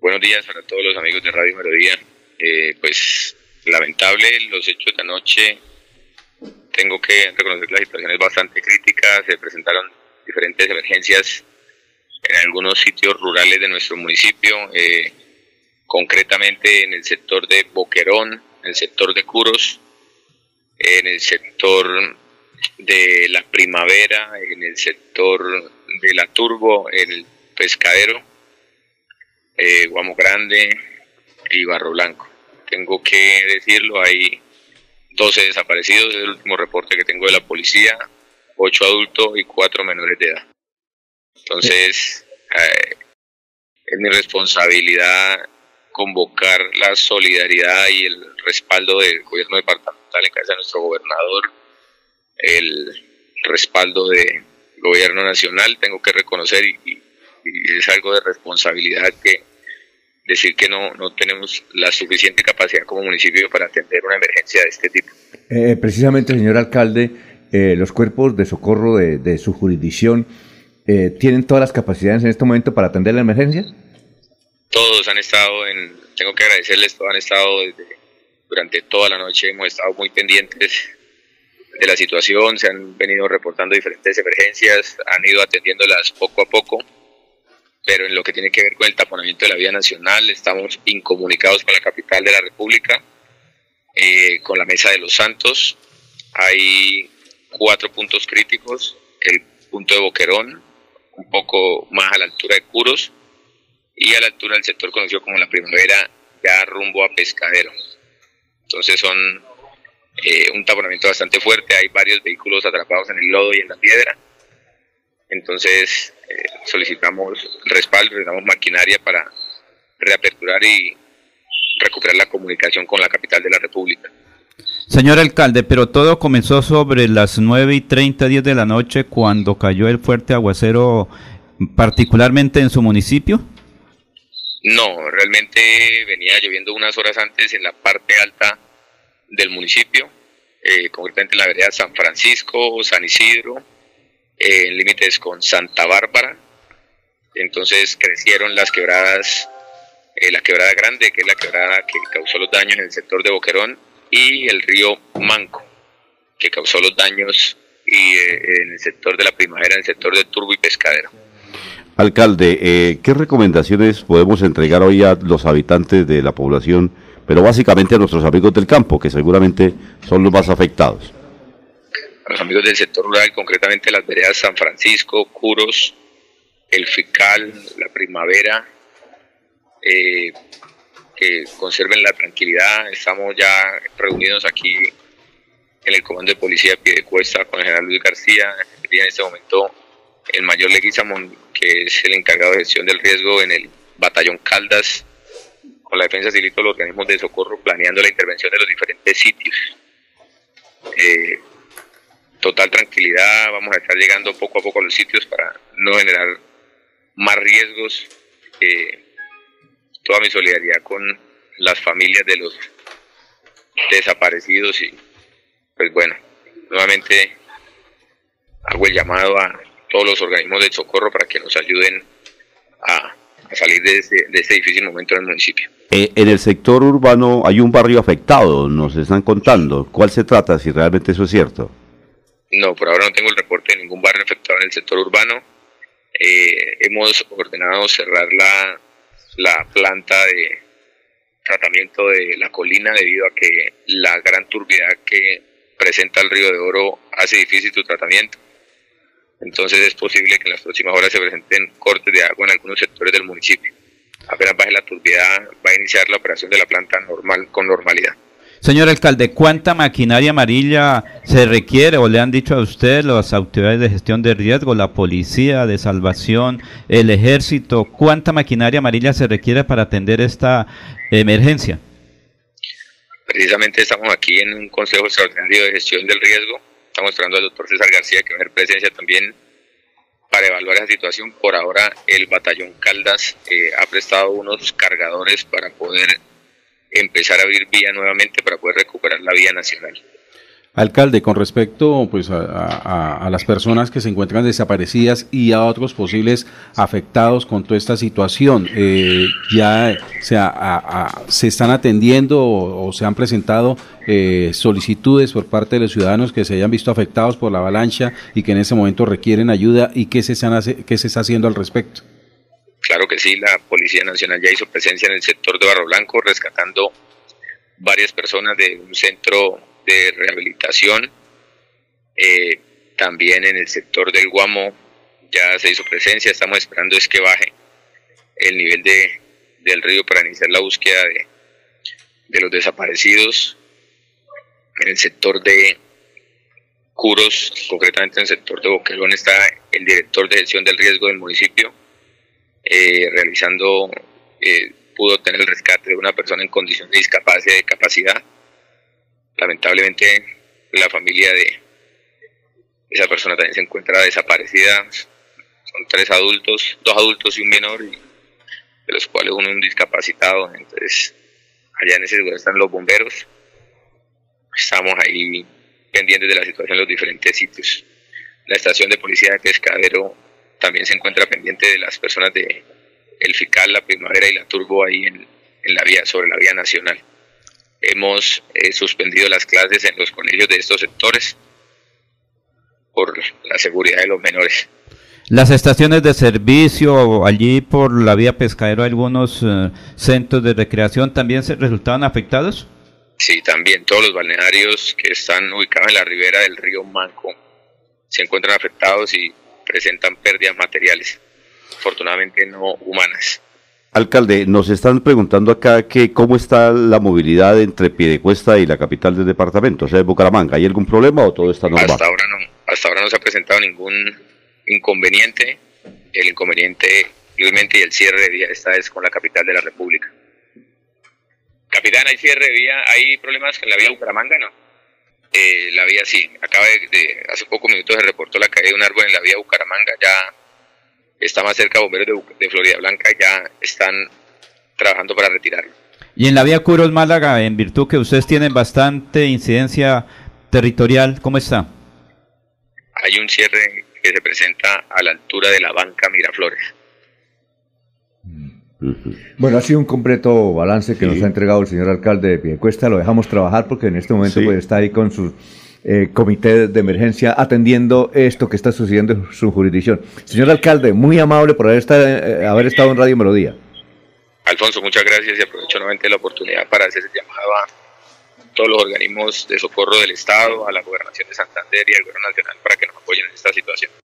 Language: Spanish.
Buenos días para todos los amigos de Radio Melodía. Eh, pues lamentable los hechos de anoche. Tengo que reconocer que la situación es bastante crítica. Se presentaron diferentes emergencias en algunos sitios rurales de nuestro municipio, eh, concretamente en el sector de Boquerón, en el sector de Curos, en el sector de la primavera, en el sector de la Turbo, en el pescadero, eh, Guamo Grande y Barro Blanco. Tengo que decirlo, hay 12 desaparecidos, es el último reporte que tengo de la policía, 8 adultos y 4 menores de edad. Entonces, eh, es mi responsabilidad convocar la solidaridad y el respaldo del gobierno departamental en cabeza de nuestro gobernador, el respaldo del gobierno nacional, tengo que reconocer y, es algo de responsabilidad que decir que no, no tenemos la suficiente capacidad como municipio para atender una emergencia de este tipo. Eh, precisamente, señor alcalde, eh, los cuerpos de socorro de, de su jurisdicción eh, ¿tienen todas las capacidades en este momento para atender la emergencia? Todos han estado en, tengo que agradecerles, todos han estado durante toda la noche, hemos estado muy pendientes de la situación, se han venido reportando diferentes emergencias, han ido atendiéndolas poco a poco, pero en lo que tiene que ver con el taponamiento de la vía nacional, estamos incomunicados con la capital de la República, eh, con la Mesa de los Santos, hay cuatro puntos críticos, el punto de Boquerón, un poco más a la altura de Curos y a la altura del sector conocido como la primavera, ya rumbo a Pescadero. Entonces son eh, un taponamiento bastante fuerte, hay varios vehículos atrapados en el lodo y en la piedra. Entonces eh, solicitamos respaldo, necesitamos maquinaria para reaperturar y recuperar la comunicación con la capital de la República. Señor alcalde, pero todo comenzó sobre las 9 y 30, 10 de la noche cuando cayó el fuerte aguacero, particularmente en su municipio. No, realmente venía lloviendo unas horas antes en la parte alta del municipio, eh, concretamente en la vereda San Francisco, San Isidro, en límites con Santa Bárbara. Entonces crecieron las quebradas, eh, la quebrada grande, que es la quebrada que causó los daños en el sector de Boquerón, y el río Manco, que causó los daños eh, en el sector de la primavera, en el sector de Turbo y Pescadero. Alcalde, eh, ¿qué recomendaciones podemos entregar hoy a los habitantes de la población, pero básicamente a nuestros amigos del campo, que seguramente son los más afectados? Los amigos del sector rural, concretamente las veredas San Francisco, Curos, El Fical, La Primavera, eh, que conserven la tranquilidad. Estamos ya reunidos aquí en el Comando de Policía de Piedecuesta con el general Luis García, y en este momento el mayor Leguizamón, que es el encargado de gestión del riesgo en el batallón Caldas, con la defensa civil y los organismos de socorro, planeando la intervención de los diferentes sitios. Eh, total tranquilidad, vamos a estar llegando poco a poco a los sitios para no generar más riesgos. Eh, toda mi solidaridad con las familias de los desaparecidos y pues bueno, nuevamente hago el llamado a todos los organismos de socorro para que nos ayuden a, salir de ese, de difícil momento en el municipio. Eh, en el sector urbano hay un barrio afectado, nos están contando. ¿Cuál se trata, si realmente eso es cierto? No, por ahora no tengo el reporte de ningún barrio afectado en el sector urbano. Eh, hemos ordenado cerrar la, la planta de tratamiento de la colina debido a que la gran turbidez que presenta el río de Oro hace difícil su tratamiento. Entonces es posible que en las próximas horas se presenten cortes de agua en algunos sectores del municipio. Apenas baje la turbidez va a iniciar la operación de la planta normal con normalidad. Señor alcalde, ¿cuánta maquinaria amarilla se requiere o le han dicho a usted las autoridades de gestión de riesgo, la policía de salvación, el ejército? ¿Cuánta maquinaria amarilla se requiere para atender esta emergencia? Precisamente estamos aquí en un Consejo Extraordinario de Gestión del Riesgo. Estamos esperando al doctor César García que va a tener presencia también para evaluar esa situación. Por ahora el batallón Caldas eh, ha prestado unos cargadores para poder empezar a abrir vía nuevamente para poder recuperar la vía nacional. Alcalde, con respecto pues, a, las personas que se encuentran desaparecidas y a otros posibles afectados con toda esta situación, eh, ¿ya se, están atendiendo o, se han presentado eh, solicitudes por parte de los ciudadanos que se hayan visto afectados por la avalancha y que en ese momento requieren ayuda y qué se, están, qué se está haciendo al respecto? Claro que sí, la Policía Nacional ya hizo presencia en el sector de Barro Blanco rescatando varias personas de un centro de rehabilitación. Eh, también en el sector del Guamo ya se hizo presencia, estamos esperando es que baje el nivel de, del río para iniciar la búsqueda de, de los desaparecidos. En el sector de Curos, concretamente en el sector de Boquerón, está el director de gestión del riesgo del municipio eh, realizando, eh, pudo tener el rescate de una persona en condición de discapacidad, de capacidad lamentablemente la familia de esa persona también se encuentra desaparecida. Son tres adultos, dos adultos y un menor, de los cuales uno es un discapacitado. Entonces, allá en ese lugar están los bomberos. Estamos ahí pendientes de la situación en los diferentes sitios. La estación de policía de Pescadero también se encuentra pendiente de las personas de El Fical, La Primavera y La Turbo ahí en, en la vía, sobre la vía nacional. Hemos eh, suspendido las clases en los colegios de estos sectores por la seguridad de los menores. Las estaciones de servicio allí por la vía pescadero, algunos eh, centros de recreación también se resultaban afectados. Sí, también todos los balnearios que están ubicados en la ribera del río Manco se encuentran afectados y presentan pérdidas materiales, afortunadamente no humanas. Alcalde, nos están preguntando acá que cómo está la movilidad entre Piedecuesta y la capital del departamento, o sea, Bucaramanga. ¿Hay algún problema o todo está normal? Hasta ahora no, hasta ahora no se ha presentado ningún inconveniente. El inconveniente, obviamente, y el cierre de vía esta es con la capital de la República. Capitán, ¿hay cierre de vía? ¿Hay problemas con la vía Bucaramanga? No. Eh, la vía sí. Acaba de, hace pocos minutos se reportó la caída de un árbol en la vía Bucaramanga. Ya está más cerca bomberos de, de Florida Blanca, ya están trabajando para retirarlo. Y en la vía Curos Málaga, en virtud que ustedes tienen bastante incidencia territorial, ¿cómo está? Hay un cierre que se presenta a la altura de la banca Miraflores. Bueno, ha sido un completo balance que nos ha entregado el señor alcalde de Piedecuesta. Lo dejamos trabajar porque en este momento pues, está ahí con sus eh, comité de emergencia atendiendo esto que está sucediendo en su jurisdicción. Señor alcalde, muy amable por haber estado, eh, haber estado en Radio Melodía. Alfonso, muchas gracias y aprovecho nuevamente la oportunidad para hacer el llamado a todos los organismos de socorro del Estado, a la Gobernación de Santander y al Gobierno Nacional para que nos apoyen en esta situación.